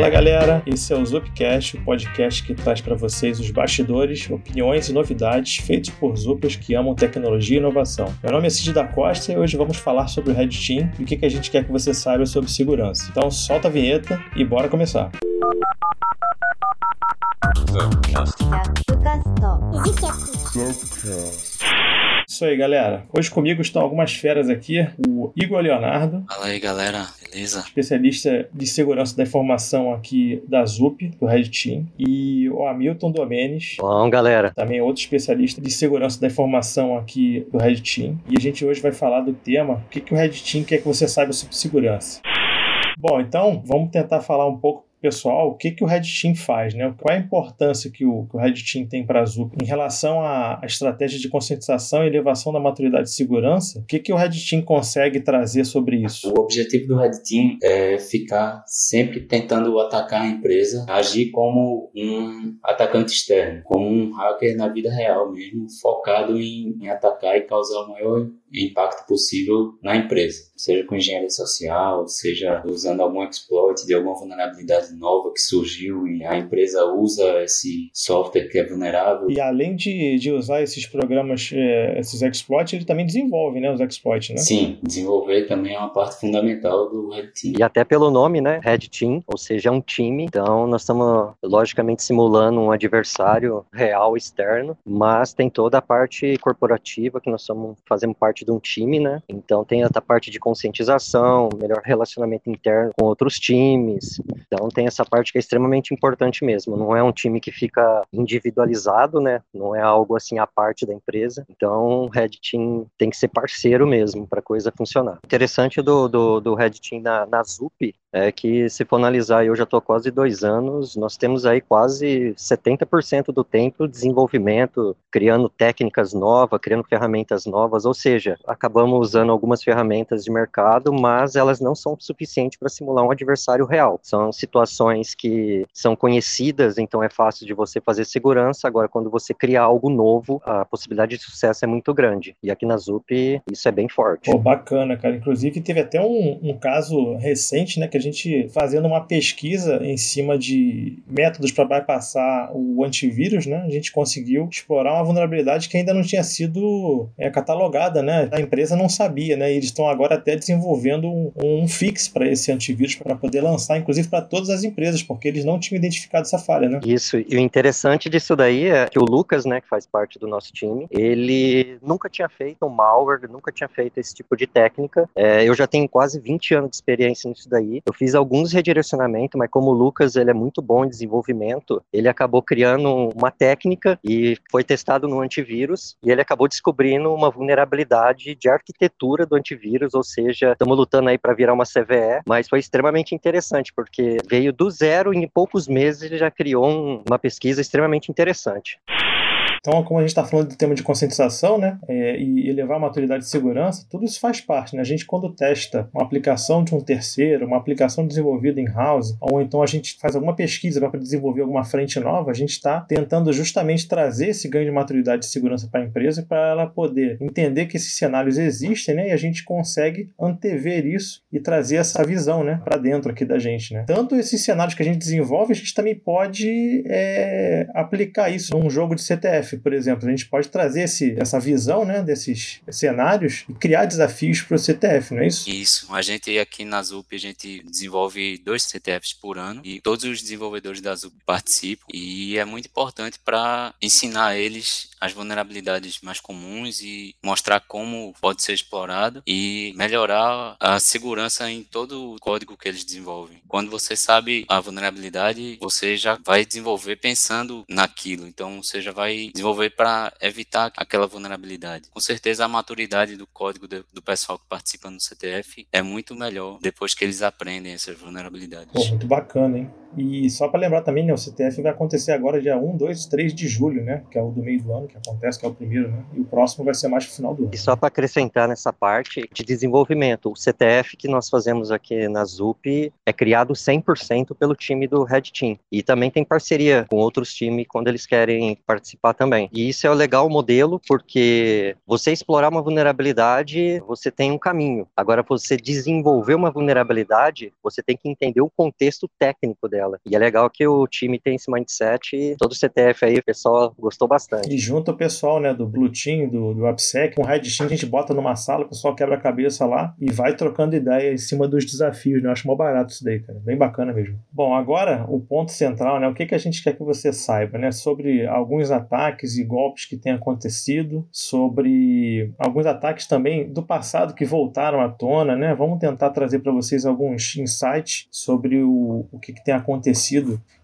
Fala galera, esse é o Zupcast, o podcast que traz para vocês os bastidores, opiniões e novidades feitos por Zuppers que amam tecnologia e inovação. Meu nome é Cid da Costa e hoje vamos falar sobre o Red Team e o que, a gente quer que você saiba sobre segurança. Então solta a vinheta e bora começar. Zupcast. Isso aí, galera. Hoje comigo estão algumas feras aqui. O Igor Leonardo. Fala aí, galera. Beleza? Especialista de segurança da informação aqui da ZUP, do Red Team. E o Hamilton Domenes. Bom, galera. Também outro especialista de segurança da informação aqui do Red Team. E a gente hoje vai falar do tema: o que, que o Red Team quer que você saiba sobre segurança. Bom, então vamos tentar falar um pouco pessoal o que, que o Red Team faz, né? Qual é a importância que o, que o Red Team tem para a Zup em relação à, à, estratégia de conscientização e elevação da maturidade de segurança? O que, que o Red Team consegue trazer sobre isso? O objetivo do Red Team é ficar sempre tentando atacar a empresa, agir como um atacante externo, como um hacker na vida real mesmo, focado em, em atacar e causar o maior impacto possível na empresa, seja com engenharia social, seja usando algum exploit de alguma vulnerabilidade nova que surgiu e a empresa usa esse software que é vulnerável. E além de, de usar esses programas, é, esses exploits, ele também desenvolve, né, os exploits, né? Sim, desenvolver também é uma parte fundamental do Red Team. E até pelo nome, né, Red Team, ou seja, é um time, então nós estamos logicamente simulando um adversário real externo, mas tem toda a parte corporativa que nós estamos fazendo parte parte de um time, né? Então tem essa parte de conscientização, melhor relacionamento interno com outros times. Então tem essa parte que é extremamente importante mesmo. Não é um time que fica individualizado, né? Não é algo assim à parte da empresa. Então o Red Team tem que ser parceiro mesmo para a coisa funcionar. Interessante do, do, do Red Team na, na ZUP é que se for analisar, eu já estou quase dois anos, nós temos aí quase 70% do tempo desenvolvimento, criando técnicas novas, criando ferramentas novas, ou seja, acabamos usando algumas ferramentas de mercado, mas elas não são suficientes para simular um adversário real. São situações que são conhecidas, então é fácil de você fazer segurança, agora quando você cria algo novo, a possibilidade de sucesso é muito grande. E aqui na ZUP isso é bem forte. Pô, bacana, cara. Inclusive teve até um, um caso recente, né, que a gente fazendo uma pesquisa em cima de métodos para bypassar o antivírus, né, a gente conseguiu explorar uma vulnerabilidade que ainda não tinha sido é, catalogada, né? A empresa não sabia, né? E eles estão agora até desenvolvendo um, um fix para esse antivírus para poder lançar, inclusive para todas as empresas, porque eles não tinham identificado essa falha, né? Isso. E o interessante disso daí é que o Lucas, né, que faz parte do nosso time, ele nunca tinha feito um malware, nunca tinha feito esse tipo de técnica. É, eu já tenho quase 20 anos de experiência nisso daí. Eu fiz alguns redirecionamentos, mas como o Lucas ele é muito bom em desenvolvimento, ele acabou criando uma técnica e foi testado no antivírus e ele acabou descobrindo uma vulnerabilidade de arquitetura do antivírus, ou seja, estamos lutando aí para virar uma CVE, mas foi extremamente interessante porque veio do zero e em poucos meses ele já criou um, uma pesquisa extremamente interessante. Então, como a gente está falando do tema de conscientização, né, é, e elevar a maturidade de segurança, tudo isso faz parte, né? A gente quando testa uma aplicação de um terceiro, uma aplicação desenvolvida em house, ou então a gente faz alguma pesquisa para desenvolver alguma frente nova, a gente está tentando justamente trazer esse ganho de maturidade de segurança para a empresa para ela poder entender que esses cenários existem, né? E a gente consegue antever isso e trazer essa visão, né, para dentro aqui da gente, né? Tanto esses cenários que a gente desenvolve, a gente também pode é, aplicar isso num jogo de CTF por exemplo, a gente pode trazer esse, essa visão né, desses cenários e criar desafios para o CTF, não é isso? Isso. A gente aqui na ZUP, a gente desenvolve dois CTFs por ano e todos os desenvolvedores da ZUP participam e é muito importante para ensinar eles as vulnerabilidades mais comuns e mostrar como pode ser explorado e melhorar a segurança em todo o código que eles desenvolvem. Quando você sabe a vulnerabilidade, você já vai desenvolver pensando naquilo. Então você já vai desenvolver para evitar aquela vulnerabilidade. Com certeza a maturidade do código do pessoal que participa no CTF é muito melhor depois que eles aprendem essas vulnerabilidades. Pô, muito bacana, hein? E só para lembrar também, né, o CTF vai acontecer agora dia 1, 2, 3 de julho, né? Que é o do meio do ano que acontece, que é o primeiro, né? E o próximo vai ser mais pro final do ano. E só para acrescentar nessa parte de desenvolvimento, o CTF que nós fazemos aqui na ZUP é criado 100% pelo time do Red Team. E também tem parceria com outros times quando eles querem participar também. E isso é o legal modelo, porque você explorar uma vulnerabilidade, você tem um caminho. Agora, você desenvolver uma vulnerabilidade, você tem que entender o contexto técnico dela dela. E é legal que o time tem esse mindset e todo o CTF aí, o pessoal gostou bastante. E junto o pessoal, né, do Blue Team, do, do AppSec, com um Red Team, a gente bota numa sala, o pessoal quebra a cabeça lá e vai trocando ideia em cima dos desafios, né? Eu acho mó barato isso daí, cara. Bem bacana mesmo. Bom, agora o ponto central, né? O que, que a gente quer que você saiba, né? Sobre alguns ataques e golpes que têm acontecido, sobre alguns ataques também do passado que voltaram à tona, né? Vamos tentar trazer para vocês alguns insights sobre o, o que, que tem acontecido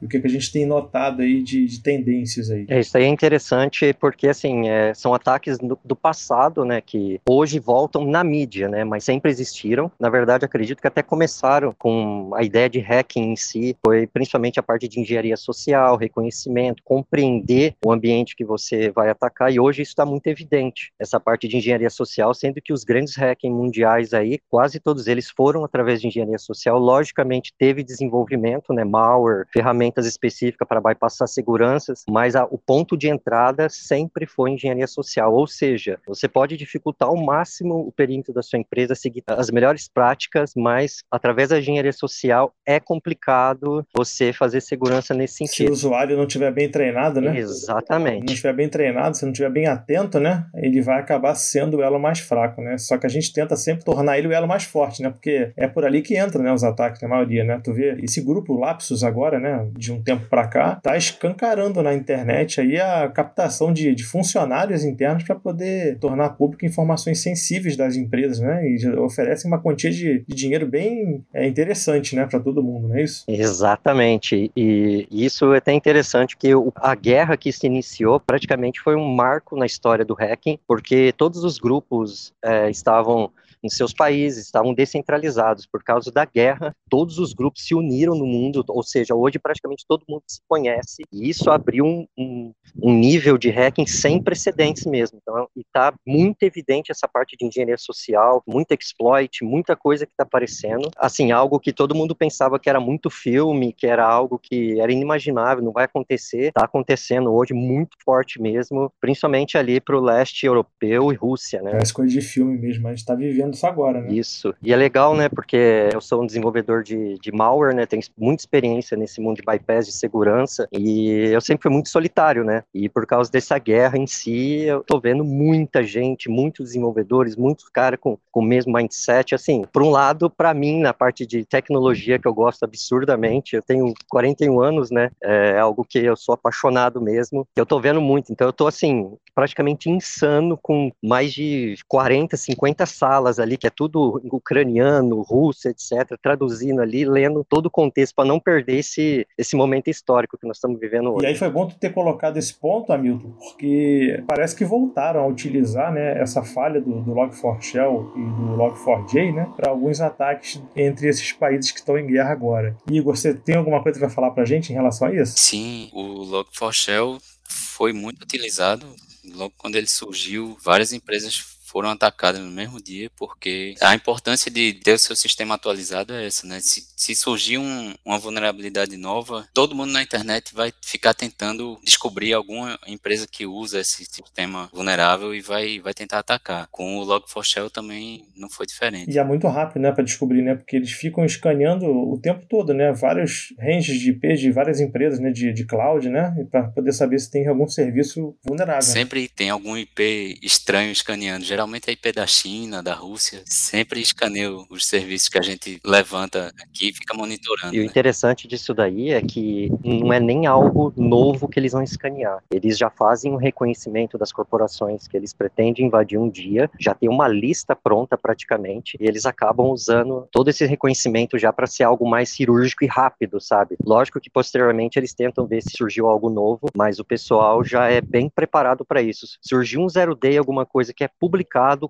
e o que, que a gente tem notado aí de, de tendências aí. É, isso aí é interessante porque, assim, é, são ataques do, do, passado, né, que hoje voltam na mídia, né, mas sempre existiram. Na verdade, acredito que até começaram com a ideia de hacking em si, foi principalmente a parte de engenharia social, reconhecimento, compreender o ambiente que você vai atacar, e hoje isso está muito evidente, essa parte de engenharia social, sendo que os grandes hacking mundiais aí, quase todos eles foram através de engenharia social, logicamente teve desenvolvimento, né, malware, ferramentas específicas para bypassar seguranças, mas a, o ponto de entrada sempre foi engenharia social, ou seja, você pode dificultar ao máximo o perímetro da sua empresa, seguir as melhores práticas, mas através da engenharia social é complicado você fazer segurança nesse sentido. Se o usuário não estiver bem treinado, né? Exatamente. Se não estiver bem treinado, se não estiver bem atento, né? Ele vai acabar sendo o elo mais fraco, né? Só que a gente tenta sempre tornar ele o elo mais forte, né? Porque é por ali que entra, né? Os ataques, na maioria, né? Tu vê esse grupo Agora, né? De um tempo para cá, tá escancarando na internet aí a captação de, de funcionários internos para poder tornar público informações sensíveis das empresas, né? E oferecem uma quantia de, de dinheiro bem é, interessante, né? Para todo mundo, não é isso? Exatamente. E isso é até interessante que a guerra que se iniciou praticamente foi um marco na história do hacking, porque todos os grupos é, estavam em seus países, estavam descentralizados por causa da guerra. Todos os grupos se uniram no mundo, ou seja, hoje praticamente todo mundo se conhece, e isso abriu um, um, um nível de hacking sem precedentes mesmo. Então, e está muito evidente essa parte de engenharia social, muito exploit, muita coisa que está aparecendo. Assim, algo que todo mundo pensava que era muito filme, que era algo que era inimaginável, não vai acontecer, está acontecendo hoje muito forte mesmo, principalmente ali para o leste europeu e Rússia, né? Parece coisa de filme mesmo, a gente está vivendo isso agora, né? Isso. E é legal, né? Porque eu sou um desenvolvedor de, de malware, né? Tenho muita experiência nesse mundo de bypass de segurança e eu sempre fui muito solitário, né? E por causa dessa guerra em si, eu tô vendo muita gente, muitos desenvolvedores, muitos caras com, com o mesmo mindset. Assim, por um lado, para mim, na parte de tecnologia que eu gosto absurdamente, eu tenho 41 anos, né? É algo que eu sou apaixonado mesmo. Eu tô vendo muito. Então eu tô, assim, praticamente insano com mais de 40, 50 salas ali, que é tudo ucraniano, russo, etc., traduzindo ali, lendo todo o contexto para não perder esse, esse momento histórico que nós estamos vivendo hoje. E aí foi bom tu ter colocado esse ponto, Hamilton, porque parece que voltaram a utilizar né, essa falha do, do Log4Shell e do Log4j né, para alguns ataques entre esses países que estão em guerra agora. Igor, você tem alguma coisa para falar para a gente em relação a isso? Sim, o Log4Shell foi muito utilizado logo quando ele surgiu, várias empresas foram atacadas no mesmo dia, porque a importância de ter o seu sistema atualizado é essa, né? Se, se surgir um, uma vulnerabilidade nova, todo mundo na internet vai ficar tentando descobrir alguma empresa que usa esse sistema vulnerável e vai, vai tentar atacar. Com o Log4Shell também não foi diferente. E é muito rápido, né, para descobrir, né? Porque eles ficam escaneando o tempo todo, né? Vários ranges de IP de várias empresas, né, de, de cloud, né? Para poder saber se tem algum serviço vulnerável. Sempre tem algum IP estranho escaneando. Geralmente geralmente a IP da China, da Rússia, sempre escaneia os serviços que a gente levanta aqui e fica monitorando. E o né? interessante disso daí é que não é nem algo novo que eles vão escanear. Eles já fazem um reconhecimento das corporações que eles pretendem invadir um dia, já tem uma lista pronta praticamente, e eles acabam usando todo esse reconhecimento já para ser algo mais cirúrgico e rápido, sabe? Lógico que posteriormente eles tentam ver se surgiu algo novo, mas o pessoal já é bem preparado para isso. Surgiu um zero day, alguma coisa que é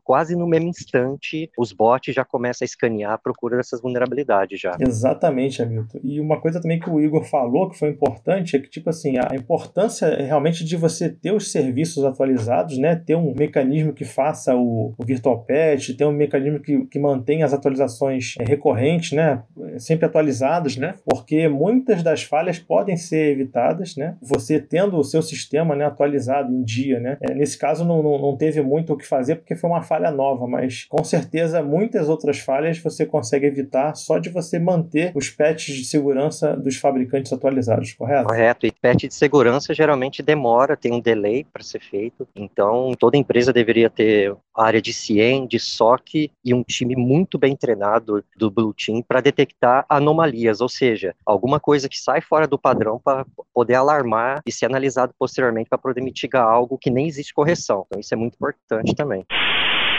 quase no mesmo instante, os bots já começam a escanear a procura dessas vulnerabilidades já. Exatamente, Hamilton. E uma coisa também que o Igor falou que foi importante é que, tipo assim, a importância é realmente de você ter os serviços atualizados, né? Ter um mecanismo que faça o, o virtual patch, ter um mecanismo que, que mantenha as atualizações é, recorrentes, né? sempre atualizados, né? Porque muitas das falhas podem ser evitadas, né? Você tendo o seu sistema né, atualizado em dia, né? É, nesse caso não, não, não teve muito o que fazer porque foi uma falha nova, mas com certeza muitas outras falhas você consegue evitar só de você manter os patches de segurança dos fabricantes atualizados, correto? Correto. E patch de segurança geralmente demora, tem um delay para ser feito. Então toda empresa deveria ter área de CIEM, de SOC e um time muito bem treinado do Blue Team para detectar anomalias, ou seja, alguma coisa que sai fora do padrão para poder alarmar e ser analisado posteriormente para poder mitigar algo que nem existe correção. Então isso é muito importante também.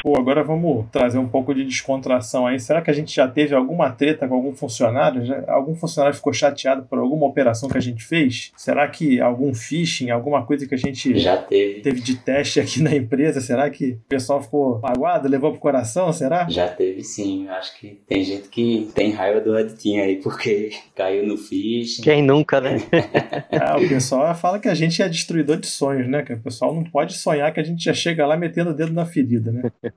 Pô, agora vamos trazer um pouco de descontração aí. Será que a gente já teve alguma treta com algum funcionário? Já, algum funcionário ficou chateado por alguma operação que a gente fez? Será que algum phishing, alguma coisa que a gente já teve, teve de teste aqui na empresa? Será que o pessoal ficou magoado, levou pro coração? Será? Já teve sim. Eu acho que tem gente que tem raiva do Red Team aí porque caiu no phishing. Quem nunca, né? ah, o pessoal fala que a gente é destruidor de sonhos, né? Que o pessoal não pode sonhar que a gente já chega lá metendo o dedo na ferida, né?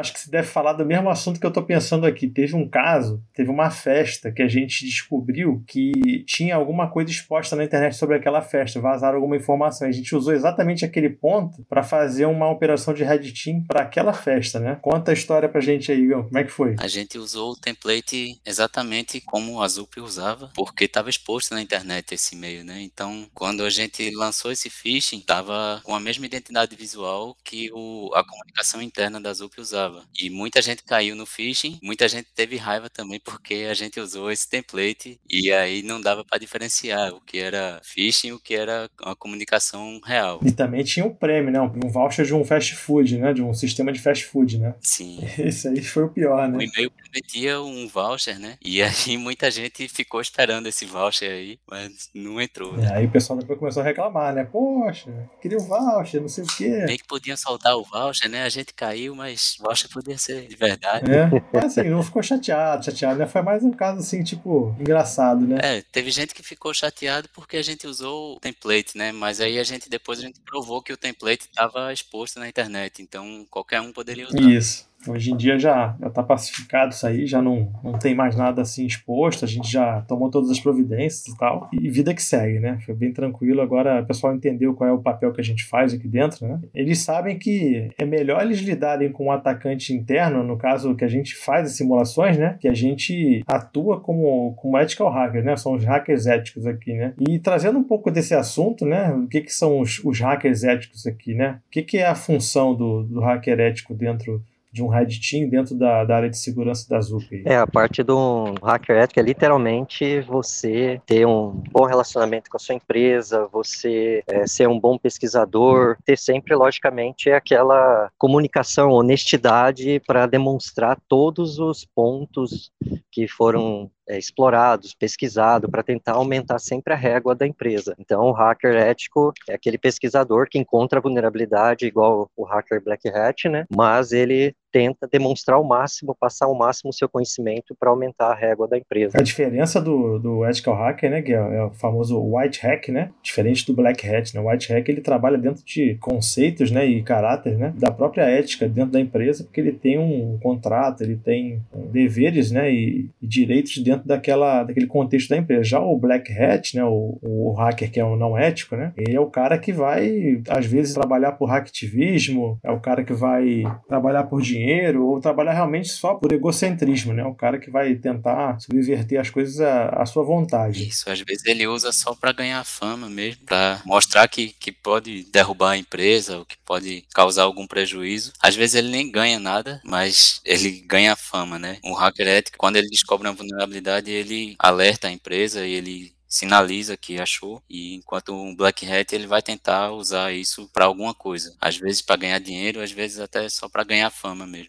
Acho que se deve falar do mesmo assunto que eu estou pensando aqui. Teve um caso, teve uma festa que a gente descobriu que tinha alguma coisa exposta na internet sobre aquela festa, vazaram alguma informação. A gente usou exatamente aquele ponto para fazer uma operação de Red Team para aquela festa, né? Conta a história pra gente aí, Igor. Como é que foi? A gente usou o template exatamente como o Azup usava, porque estava exposto na internet esse e-mail, né? Então, quando a gente lançou esse phishing, estava com a mesma identidade visual que o, a comunicação interna da Zup usava. E muita gente caiu no phishing, muita gente teve raiva também porque a gente usou esse template e aí não dava para diferenciar o que era phishing e o que era a comunicação real. E também tinha um prêmio, né? Um voucher de um fast food, né? De um sistema de fast food, né? Sim. Esse aí foi o pior, né? O e-mail prometia um voucher, né? E aí muita gente ficou esperando esse voucher aí, mas não entrou. Né? aí o pessoal depois começou a reclamar, né? Poxa, queria o um voucher, não sei o quê. Nem que podiam soltar o voucher, né? A gente caiu, mas o voucher podia ser de verdade. É, mas assim, não ficou chateado, chateado, né? Foi mais um caso assim, tipo, engraçado, né? É, teve gente que ficou chateado porque a gente usou o template, né? Mas aí a gente depois a gente provou que o template estava exposto na internet, então qualquer um poderia usar. Isso. Hoje em dia já está pacificado isso aí, já não, não tem mais nada assim exposto, a gente já tomou todas as providências e tal, e vida que segue, né? Foi bem tranquilo. Agora o pessoal entendeu qual é o papel que a gente faz aqui dentro, né? Eles sabem que é melhor eles lidarem com um atacante interno, no caso que a gente faz as simulações, né? Que a gente atua como, como ethical hacker, né? São os hackers éticos aqui, né? E trazendo um pouco desse assunto, né? O que, que são os, os hackers éticos aqui, né? O que, que é a função do, do hacker ético dentro de um Red Team dentro da, da, área de segurança da ZUP? É, a parte do hacker ético é literalmente você ter um bom relacionamento com a sua empresa, você é, ser um bom pesquisador, ter sempre, logicamente, aquela comunicação, honestidade para demonstrar todos os pontos que foram é, explorados, pesquisados, para tentar aumentar sempre a régua da empresa. Então, o hacker ético é aquele pesquisador que encontra vulnerabilidade, igual o hacker Black Hat, né? Mas ele tenta demonstrar ao máximo, passar ao máximo o seu conhecimento para aumentar a régua da empresa. A diferença do, do ethical hacker, né, que é, é, o famoso white hack, né, diferente do black hat, né, o white hack ele trabalha dentro de conceitos, né, e caráter, né, da própria ética dentro da empresa, porque ele tem um contrato, ele tem deveres, né, e, e direitos dentro daquela, daquele contexto da empresa. Já o black hat, né, o, o hacker que é o não ético, né, ele é o cara que vai, às vezes, trabalhar por hacktivismo, é o cara que vai trabalhar por dinheiro dinheiro ou trabalhar realmente só por egocentrismo, né? O cara que vai tentar subverter as coisas à, à sua vontade. Isso, às vezes ele usa só para ganhar fama mesmo, para mostrar que, que pode derrubar a empresa ou que pode causar algum prejuízo. Às vezes ele nem ganha nada, mas ele ganha fama, né? Um hacker ético, quando ele descobre uma vulnerabilidade, ele alerta a empresa e ele sinaliza que achou e enquanto um black hat ele vai tentar usar isso para alguma coisa, às vezes para ganhar dinheiro, às vezes até só para ganhar fama mesmo.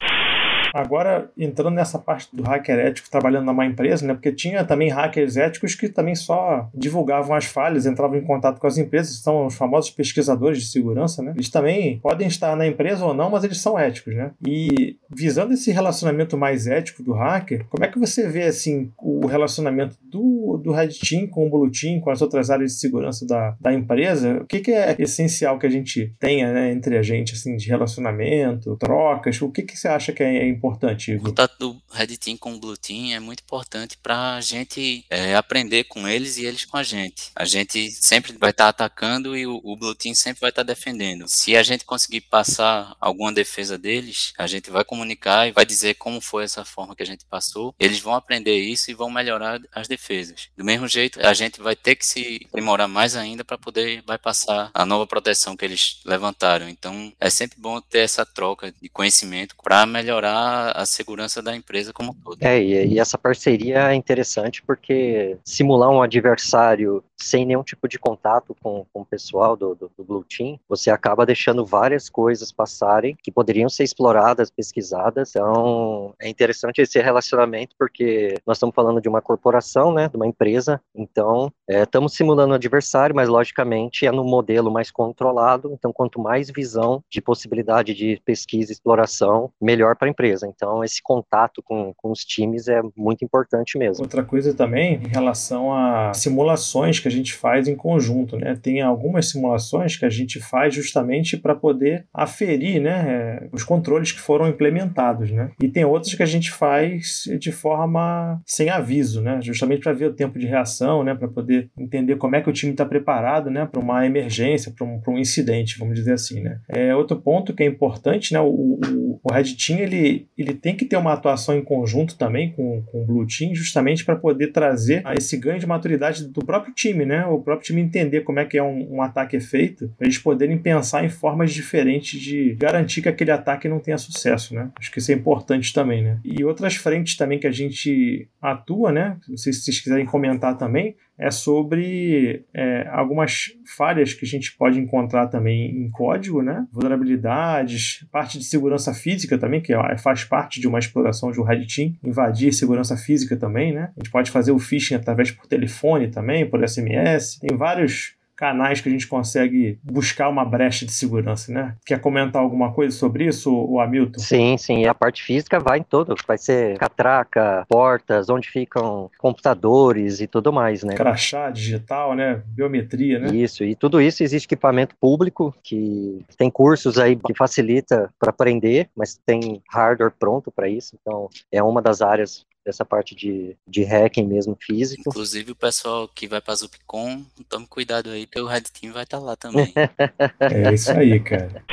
Agora, entrando nessa parte do hacker ético trabalhando numa empresa, né? Porque tinha também hackers éticos que também só divulgavam as falhas, entravam em contato com as empresas, são os famosos pesquisadores de segurança, né? Eles também podem estar na empresa ou não, mas eles são éticos, né? E visando esse relacionamento mais ético do hacker, como é que você vê, assim, o relacionamento do, do Red Team com o Blue Team, com as outras áreas de segurança da, da empresa? O que, que é essencial que a gente tenha, né, entre a gente, assim, de relacionamento, trocas? O que, que você acha que é importante? O contato do Red Team com o Blue Team é muito importante para a gente é, aprender com eles e eles com a gente. A gente sempre vai estar tá atacando e o, o, Blue Team sempre vai estar tá defendendo. Se a gente conseguir passar alguma defesa deles, a gente vai comunicar e vai dizer como foi essa forma que a gente passou. Eles vão aprender isso e vão melhorar as defesas. Do mesmo jeito, a gente vai ter que se aprimorar mais ainda para poder vai passar a nova proteção que eles levantaram. Então, é sempre bom ter essa troca de conhecimento para melhorar a segurança da empresa como um todo. É, e, essa parceria é interessante porque simular um adversário sem nenhum tipo de contato com, com o pessoal do, do, do, Blue Team, você acaba deixando várias coisas passarem que poderiam ser exploradas, pesquisadas. Então, é interessante esse relacionamento porque nós estamos falando de uma corporação, né, de uma empresa. Então, é, estamos simulando o adversário, mas logicamente é no modelo mais controlado. Então, quanto mais visão de possibilidade de pesquisa e exploração, melhor para a empresa. Então, esse contato com, com os times é muito importante mesmo. Outra coisa também em relação a simulações que a gente faz em conjunto, né? Tem algumas simulações que a gente faz justamente para poder aferir, né, é, os controles que foram implementados, né? E tem outras que a gente faz de forma sem aviso, né? Justamente para ver o tempo de reação, né, para poder entender como é que o time está preparado, né, para uma emergência, para um, um incidente, vamos dizer assim, né? É outro ponto que é importante, né? O, o, o Red Team ele, ele tem que ter uma atuação em conjunto também com, com o Blue Team, justamente para poder trazer esse ganho de maturidade do próprio time, né? O próprio time entender como é que é um, um ataque é feito, para eles poderem pensar em formas diferentes de garantir que aquele ataque não tenha sucesso, né? Acho que isso é importante também, né? E outras frentes também que a gente atua, né? Não sei se vocês quiserem comentar também, é sobre é, algumas falhas que a gente pode encontrar também em código, né? Vulnerabilidades, parte de segurança física também, que é, faz parte de uma exploração de um Red Team, invadir segurança física também, né? A gente pode fazer o phishing através por telefone também, por SMS. Tem vários canais que a gente consegue buscar uma brecha de segurança, né? Quer comentar alguma coisa sobre isso, o Hamilton? Sim, sim. E a parte física vai em todo. Vai ser catraca, portas, onde ficam computadores e tudo mais, né? Crachá digital, né? Biometria, né? Isso. E tudo isso existe equipamento público que tem cursos aí que facilita para aprender, mas tem hardware pronto para isso. Então, é uma das áreas dessa parte de, de hacking mesmo físico. Inclusive o pessoal que vai para Zupcon, tome cuidado aí, porque o Red Team vai estar tá lá também. é isso aí, cara.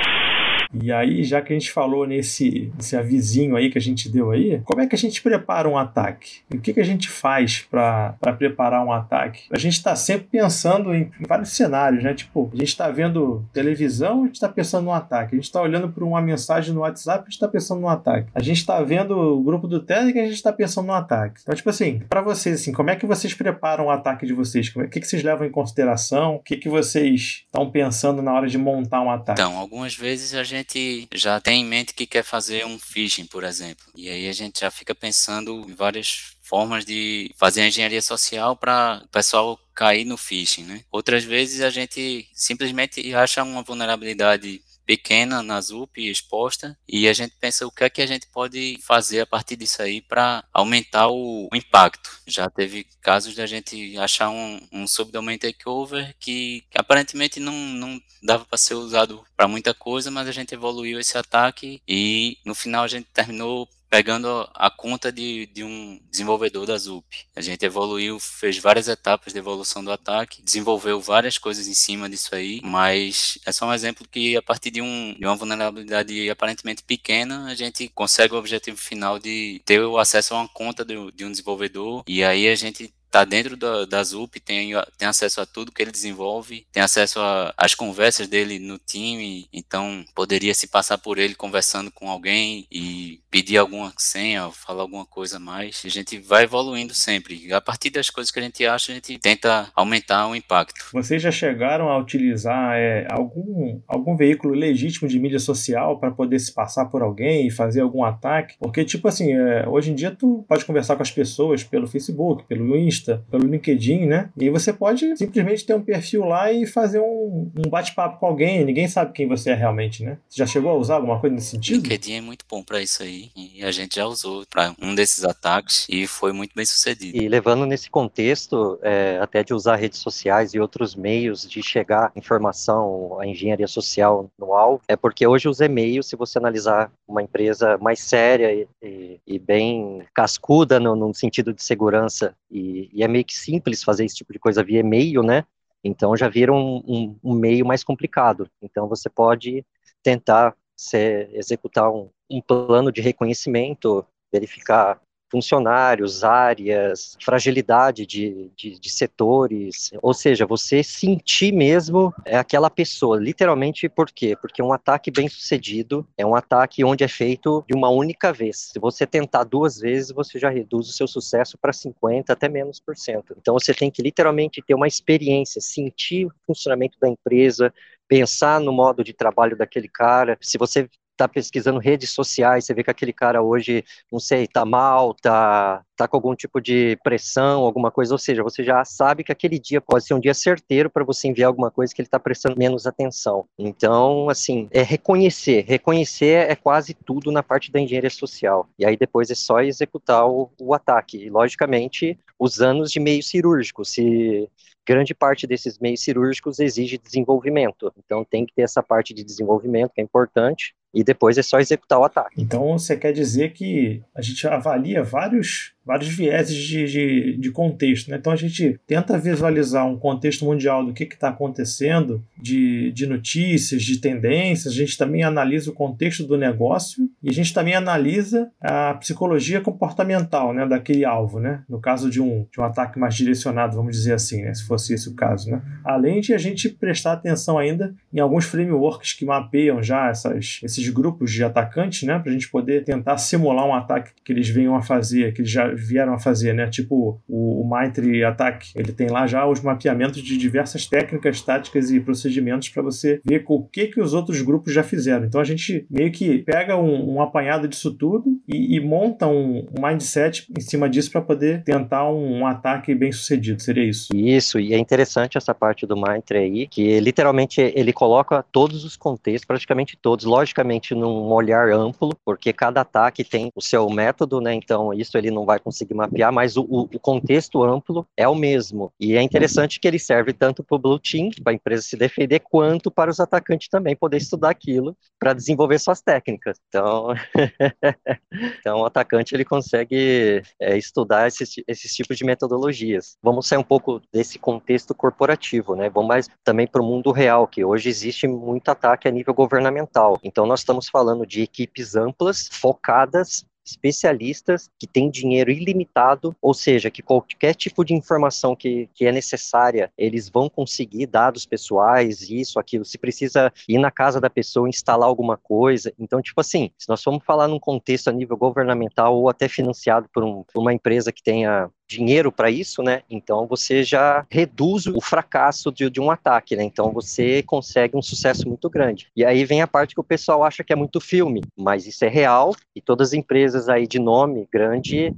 E aí, já que a gente falou nesse, nesse avisinho aí que a gente deu aí, como é que a gente prepara um ataque? E o que, que a gente faz para preparar um ataque? A gente está sempre pensando em, vários cenários, né? Tipo, a gente está vendo televisão, a gente está pensando no ataque. A gente está olhando para uma mensagem no WhatsApp, a gente está pensando no ataque. A gente está vendo o grupo do Telegram, a gente está pensando no ataque. Então, tipo assim, para vocês, assim, como é que vocês preparam o ataque de vocês? O que, que vocês levam em consideração? O que, que vocês estão pensando na hora de montar um ataque? Então, algumas vezes a gente gente já tem em mente que quer fazer um phishing, por exemplo. E aí a gente já fica pensando em várias formas de fazer a engenharia social para o pessoal cair no phishing, né? Outras vezes a gente simplesmente acha uma vulnerabilidade pequena na ZUP exposta e a gente pensa o que é que a gente pode fazer a partir disso aí para aumentar o, o, impacto. Já teve casos da gente achar um, um subdomain takeover que, que aparentemente não, não dava para ser usado para muita coisa, mas a gente evoluiu esse ataque e no final a gente terminou pegando a conta de, de um desenvolvedor da ZUP. A gente evoluiu, fez várias etapas de evolução do ataque, desenvolveu várias coisas em cima disso aí, mas é só um exemplo que a partir de, um, de uma vulnerabilidade aparentemente pequena, a gente consegue o objetivo final de ter o acesso a uma conta de, de um desenvolvedor e aí a gente tá dentro da, da ZUP, tem, tem acesso a tudo que ele desenvolve, tem acesso às conversas dele no time, então poderia se passar por ele conversando com alguém e pedir alguma senha, falar alguma coisa a mais. A gente vai evoluindo sempre. A partir das coisas que a gente acha, a gente tenta aumentar o impacto. Vocês já chegaram a utilizar é, algum, algum veículo legítimo de mídia social para poder se passar por alguém e fazer algum ataque? Porque, tipo assim, é, hoje em dia tu pode conversar com as pessoas pelo Facebook, pelo Insta, pelo LinkedIn, né? E você pode simplesmente ter um perfil lá e fazer um, um bate-papo com alguém. Ninguém sabe quem você é realmente, né? Você já chegou a usar alguma coisa nesse sentido? LinkedIn é muito bom para isso aí. E a gente já usou para um desses ataques e foi muito bem sucedido. E levando nesse contexto, é, até de usar redes sociais e outros meios de chegar informação, a engenharia social no alvo, é porque hoje os e-mails, se você analisar uma empresa mais séria e, e, e bem cascuda no, no, sentido de segurança, e, e é meio que simples fazer esse tipo de coisa via e-mail, né? Então já vira um, um, um meio mais complicado. Então você pode tentar se, executar um, um plano de reconhecimento, verificar funcionários, áreas, fragilidade de, de, de, setores, ou seja, você sentir mesmo é aquela pessoa, literalmente por quê? Porque um ataque bem sucedido é um ataque onde é feito de uma única vez. Se você tentar duas vezes, você já reduz o seu sucesso para 50, até menos por cento. Então você tem que literalmente ter uma experiência, sentir o funcionamento da empresa, pensar no modo de trabalho daquele cara. Se você tá pesquisando redes sociais, você vê que aquele cara hoje, não sei, tá mal, tá, tá com algum tipo de pressão, alguma coisa, ou seja, você já sabe que aquele dia pode ser um dia certeiro para você enviar alguma coisa que ele está prestando menos atenção. Então, assim, é reconhecer. Reconhecer é quase tudo na parte da engenharia social. E aí depois é só executar o, o ataque. E, logicamente, os anos de meio cirúrgico. Se grande parte desses meios cirúrgicos exige desenvolvimento. Então tem que ter essa parte de desenvolvimento que é importante e depois é só executar o ataque. Então você quer dizer que a gente avalia vários vários vieses de, de, de, contexto. Né? Então a gente tenta visualizar um contexto mundial do que está acontecendo, de, de notícias, de tendências, a gente também analisa o contexto do negócio e a gente também analisa a psicologia comportamental né, daquele alvo, né? no caso de um, de um ataque mais direcionado, vamos dizer assim, né? se fosse esse o caso. Né? Além de a gente prestar atenção ainda em alguns frameworks que mapeiam já essas, esses grupos de atacantes, né? para a gente poder tentar simular um ataque que eles venham a fazer, que eles já vieram a fazer, né? Tipo o, o Mitre Attack. Ele tem lá já os mapeamentos de diversas técnicas, táticas e procedimentos para você ver o que, que os outros grupos já fizeram. Então a gente meio que pega um, um apanhado disso tudo e, e, monta um, um mindset em cima disso para poder tentar um, um, ataque bem sucedido. Seria isso? Isso, e é interessante essa parte do Mitre aí, que literalmente ele coloca todos os contextos, praticamente todos, logicamente num olhar amplo, porque cada ataque tem o seu método, né? Então isso ele não vai conseguir mapear, mas o, o, contexto amplo é o mesmo. E é interessante que ele serve tanto para o Blue Team, para a empresa se defender, quanto para os atacantes também poder estudar aquilo para desenvolver suas técnicas. Então, então o atacante ele consegue é, estudar esses, tipos de metodologias. Vamos sair um pouco desse contexto corporativo, né? Vamos mais também para o mundo real, que hoje existe muito ataque a nível governamental. Então, nós estamos falando de equipes amplas, focadas especialistas que têm dinheiro ilimitado, ou seja, que qualquer tipo de informação que, que é necessária, eles vão conseguir dados pessoais, isso, aquilo. Se precisa ir na casa da pessoa instalar alguma coisa. Então, tipo assim, se nós formos falar num contexto a nível governamental ou até financiado por, um, por uma empresa que tenha dinheiro para isso, né? Então você já reduz o fracasso de, de, um ataque, né? Então você consegue um sucesso muito grande. E aí vem a parte que o pessoal acha que é muito filme, mas isso é real e todas as empresas aí de nome grande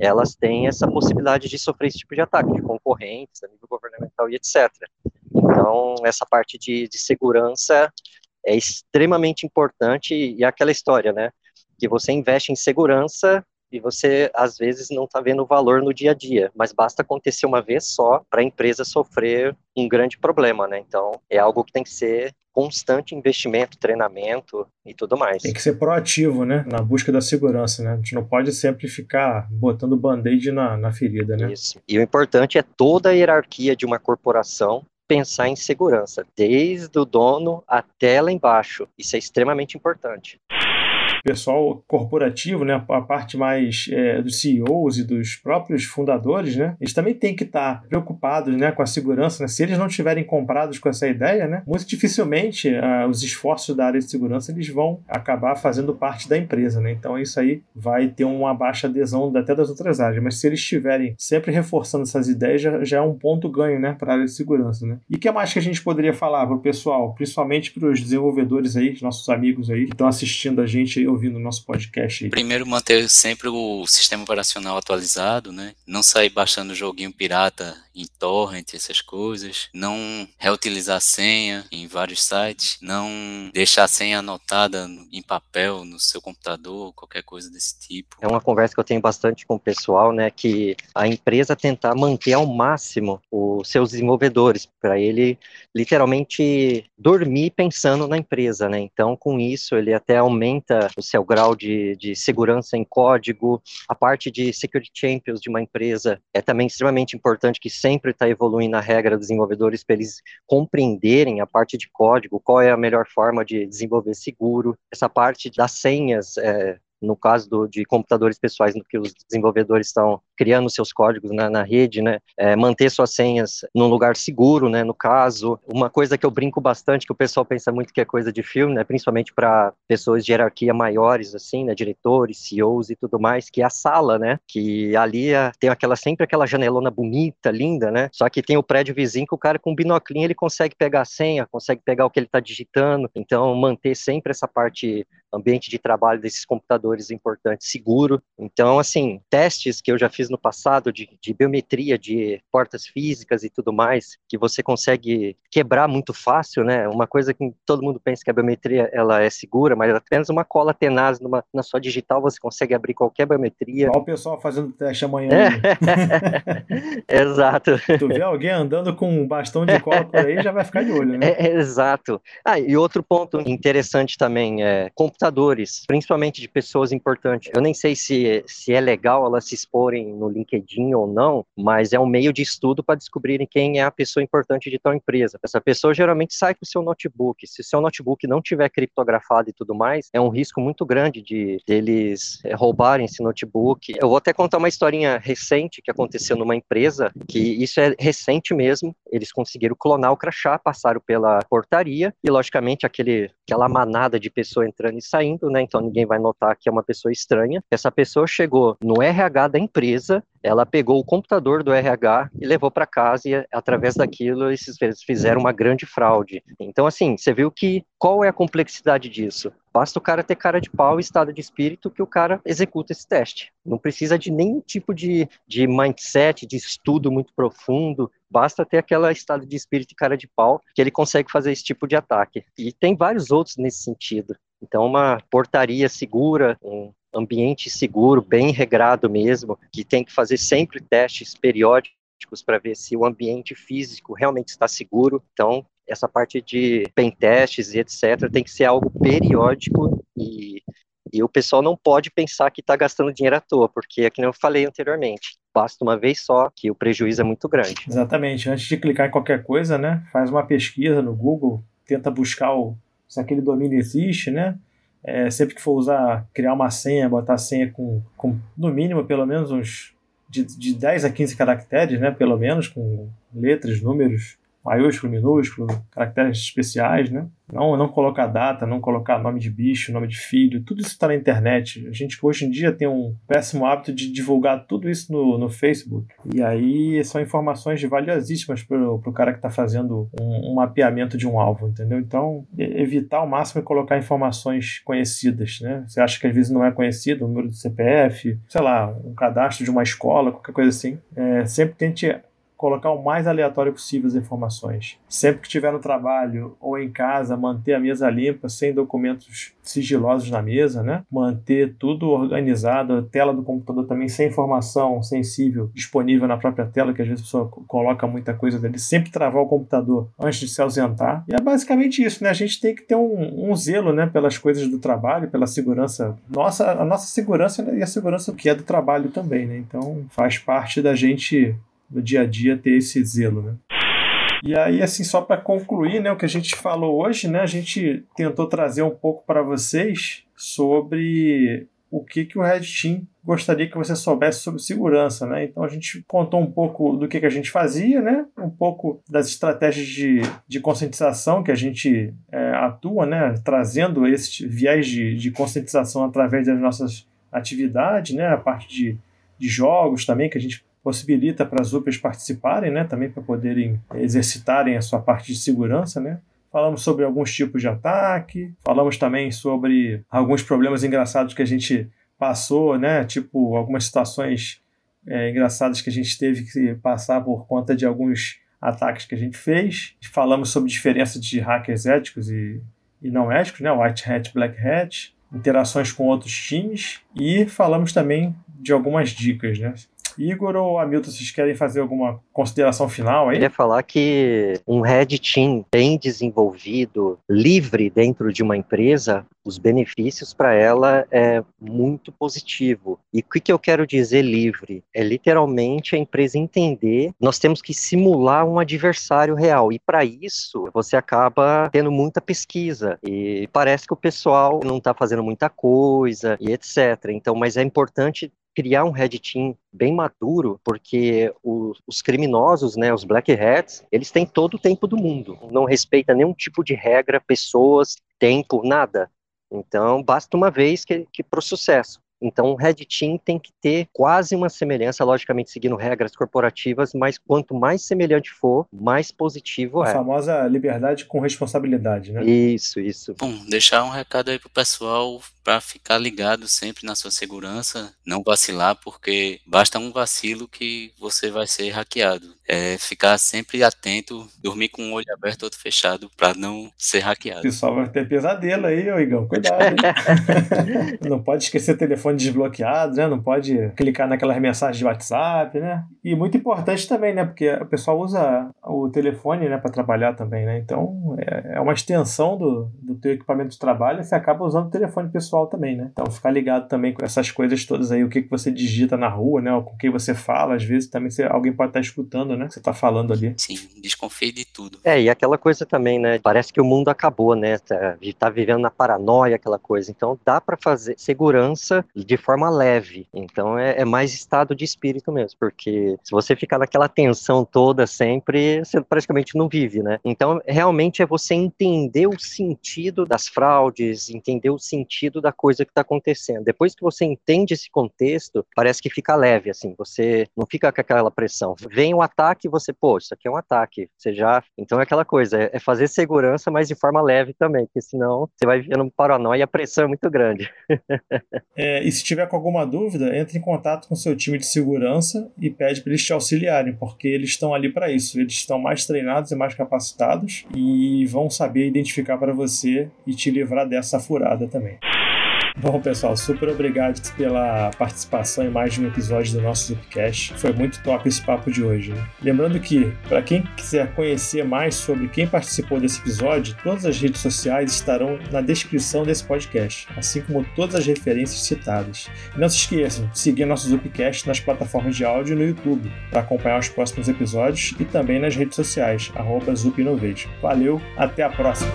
elas têm essa possibilidade de sofrer esse tipo de ataque, de concorrentes, a nível governamental e etc. Então, essa parte de, de segurança é extremamente importante e é aquela história, né? Que você investe em segurança e você às vezes não está vendo o valor no dia a dia, mas basta acontecer uma vez só para a empresa sofrer um grande problema, né? Então é algo que tem que ser constante investimento, treinamento e tudo mais. Tem que ser proativo, né? Na busca da segurança, né? A gente não pode sempre ficar botando band-aid na, na ferida, né? Isso. E o importante é toda a hierarquia de uma corporação pensar em segurança, desde o dono até lá embaixo. Isso é extremamente importante pessoal corporativo, né, a parte mais é, dos CEOs e dos próprios fundadores, né, eles também têm que estar preocupados né, com a segurança. Né? Se eles não estiverem comprados com essa ideia, né, muito dificilmente uh, os esforços da área de segurança eles vão acabar fazendo parte da empresa. Né? Então isso aí vai ter uma baixa adesão até das outras áreas. Mas se eles estiverem sempre reforçando essas ideias, já, já é um ponto ganho né, para a área de segurança. Né? E o que mais que a gente poderia falar para o pessoal, principalmente para os desenvolvedores aí, nossos amigos aí que estão assistindo a gente ouvindo o nosso podcast. Primeiro, manter sempre o sistema operacional atualizado, né? Não sair baixando joguinho pirata em torrent, essas coisas, não reutilizar senha em vários sites, não deixar a senha anotada em papel no seu computador, qualquer coisa desse tipo. É uma conversa que eu tenho bastante com o pessoal, né, que a empresa tentar manter ao máximo os seus desenvolvedores, para ele literalmente dormir pensando na empresa, né? Então, com isso, ele até aumenta o seu grau de, de segurança em código, a parte de security champions de uma empresa é também extremamente importante que sempre está evoluindo a regra dos desenvolvedores para eles compreenderem a parte de código, qual é a melhor forma de desenvolver seguro, essa parte das senhas, é, no caso do, de computadores pessoais, no que os desenvolvedores estão criando seus códigos na, na rede, né, é, manter suas senhas num lugar seguro, né, no caso. Uma coisa que eu brinco bastante, que o pessoal pensa muito que é coisa de filme, né, principalmente para pessoas de hierarquia maiores, assim, né, diretores, CEOs e tudo mais, que é a sala, né, que ali é, tem aquela sempre aquela janelona bonita, linda, né, só que tem o prédio vizinho que o cara com binoclinho ele consegue pegar a senha, consegue pegar o que ele está digitando, então manter sempre essa parte ambiente de trabalho desses computadores importantes seguro. Então, assim, testes que eu já fiz no passado de, de, biometria, de portas físicas e tudo mais, que você consegue quebrar muito fácil, né? Uma coisa que todo mundo pensa que a biometria ela é segura, mas apenas uma cola tenaz numa, na sua digital você consegue abrir qualquer biometria. Olha o pessoal fazendo teste amanhã. É. exato. Tu vê alguém andando com um bastão de cola por aí, já vai ficar de olho, né? É, exato. Ah, e outro ponto interessante também é computadores, principalmente de pessoas importantes. Eu nem sei se, se é legal elas se exporem no LinkedIn ou não, mas é um meio de estudo para descobrirem quem é a pessoa importante de tal empresa. Essa pessoa geralmente sai com o seu notebook. Se seu notebook não tiver criptografado e tudo mais, é um risco muito grande de deles é, roubarem esse notebook. Eu vou até contar uma historinha recente que aconteceu numa empresa, que isso é recente mesmo. Eles conseguiram clonar o crachá, passaram pela portaria e, logicamente, aquele, aquela manada de pessoa entrando e saindo, né? Então ninguém vai notar que é uma pessoa estranha. Essa pessoa chegou no RH da empresa, ela pegou o computador do RH e levou para casa e através daquilo eles fizeram uma grande fraude. Então assim, você viu que qual é a complexidade disso? Basta o cara ter cara de pau e estado de espírito que o cara executa esse teste. Não precisa de nenhum tipo de, de mindset, de estudo muito profundo. Basta ter aquela estado de espírito e cara de pau que ele consegue fazer esse tipo de ataque. E tem vários outros nesse sentido. Então, uma portaria segura, um ambiente seguro, bem regrado mesmo, que tem que fazer sempre testes periódicos para ver se o ambiente físico realmente está seguro. Então, essa parte de pentestes e etc. tem que ser algo periódico e, e o pessoal não pode pensar que está gastando dinheiro à toa, porque é que eu falei anteriormente, basta uma vez só, que o prejuízo é muito grande. Exatamente. Antes de clicar em qualquer coisa, né, faz uma pesquisa no Google, tenta buscar o, se aquele domínio existe, né? É, sempre que for usar, criar uma senha, botar a senha com, com no mínimo pelo menos uns de, de 10 a 15 caracteres, né? Pelo menos, com letras, números, maiúsculo, minúsculo, caracteres especiais, né? Não, não colocar data, não colocar nome de bicho, nome de filho, tudo isso está na internet. A gente hoje em dia tem um péssimo hábito de divulgar tudo isso no, no Facebook. E aí são informações valiosíssimas para o cara que está fazendo um, um, mapeamento de um alvo, entendeu? Então, evitar ao máximo é colocar informações conhecidas, né? Você acha que às vezes não é conhecido, o número do CPF, sei lá, um cadastro de uma escola, qualquer coisa assim. É, sempre tente colocar o mais aleatório possível as informações. Sempre que estiver no trabalho ou em casa, manter a mesa limpa, sem documentos sigilosos na mesa, né? Manter tudo organizado, a tela do computador também sem informação sensível disponível na própria tela, que às vezes a pessoa coloca muita coisa dele. Sempre travar o computador antes de se ausentar. E é basicamente isso, né? A gente tem que ter um, um zelo, né? Pelas coisas do trabalho, pela segurança. Nossa, a nossa segurança e a segurança que é do trabalho também, né? Então faz parte da gente no dia a dia ter esse zelo, né? E aí, assim, só para concluir, né, o que a gente falou hoje, né, a gente tentou trazer um pouco para vocês sobre o que, que o Red Team gostaria que você soubesse sobre segurança, né? Então a gente contou um pouco do que, que a gente fazia, né? Um pouco das estratégias de, de conscientização que a gente é, atua, né? Trazendo esse viés de, de conscientização através das nossas atividades, né? A parte de, de jogos também que a gente possibilita para as UPAs participarem, né, também para poderem exercitarem a sua parte de segurança, né. Falamos sobre alguns tipos de ataque, falamos também sobre alguns problemas engraçados que a gente passou, né, tipo algumas situações é, engraçadas que a gente teve que passar por conta de alguns ataques que a gente fez. Falamos sobre diferença de hackers éticos e, e não éticos, né? White Hat, Black Hat, interações com outros times e falamos também de algumas dicas, né? Igor ou Hamilton, vocês querem fazer alguma consideração final aí? Eu queria falar que um Red Team bem desenvolvido, livre dentro de uma empresa, os benefícios para ela é muito positivo. E o que, que eu quero dizer livre? É literalmente a empresa entender, nós temos que simular um adversário real. E para isso, você acaba tendo muita pesquisa. E parece que o pessoal não está fazendo muita coisa e etc. Então, mas é importante criar um red team bem maduro, porque os, os, criminosos, né, os black hats, eles têm todo o tempo do mundo, não respeita nenhum tipo de regra, pessoas, tempo, nada. Então, basta uma vez que, que para o sucesso. Então, o Red Team tem que ter quase uma semelhança, logicamente seguindo regras corporativas, mas quanto mais semelhante for, mais positivo a é. A famosa liberdade com responsabilidade, né? Isso, isso. Bom, deixar um recado aí pro pessoal para ficar ligado sempre na sua segurança, não vacilar, porque basta um vacilo que você vai ser hackeado. É ficar sempre atento, dormir com um olho aberto, outro fechado, para não ser hackeado. O pessoal vai ter pesadelo aí, ô Igão, cuidado. não pode esquecer telefone desbloqueado, né? Não pode clicar naquelas mensagens de WhatsApp, né? E muito importante também, né? Porque o pessoal usa o telefone, né, para trabalhar também, né? Então é, é uma extensão do, do teu equipamento de trabalho, e você acaba usando o telefone pessoal pessoal também, né? Então ficar ligado também com essas coisas todas aí, o que, que você digita na rua, né? Ou com quem você fala, às vezes também você, alguém pode estar escutando, né? Você está falando ali. Sim, desconfie de tudo. É, e aquela coisa também, né? Parece que o mundo acabou, né? Tá, tá vivendo na paranoia, aquela coisa. Então dá para fazer segurança de forma leve. Então é, é, mais estado de espírito mesmo, porque se você ficar naquela tensão toda sempre, você praticamente não vive, né? Então realmente é você entender o sentido das fraudes, entender o sentido da coisa que está acontecendo. Depois que você entende esse contexto, parece que fica leve, assim, você não fica com aquela pressão. Vem um ataque, você, pô, isso aqui é um ataque. Você já. Então é aquela coisa, é fazer segurança, mas de forma leve também, porque senão você vai vivendo paranoia e a pressão é muito grande. é, e se tiver com alguma dúvida, entre em contato com seu time de segurança e pede para eles te auxiliarem, porque eles estão ali para isso. Eles estão mais treinados e mais capacitados e vão saber identificar para você e te livrar dessa furada também. Bom, pessoal, super obrigado pela participação em mais de um episódio do nosso Zupcast. Foi muito top esse papo de hoje. Né? Lembrando que, para quem quiser conhecer mais sobre quem participou desse episódio, todas as redes sociais estarão na descrição desse podcast, assim como todas as referências citadas. E não se esqueçam de seguir nosso Zupcast nas plataformas de áudio e no YouTube, para acompanhar os próximos episódios e também nas redes sociais, arroba Valeu, até a próxima!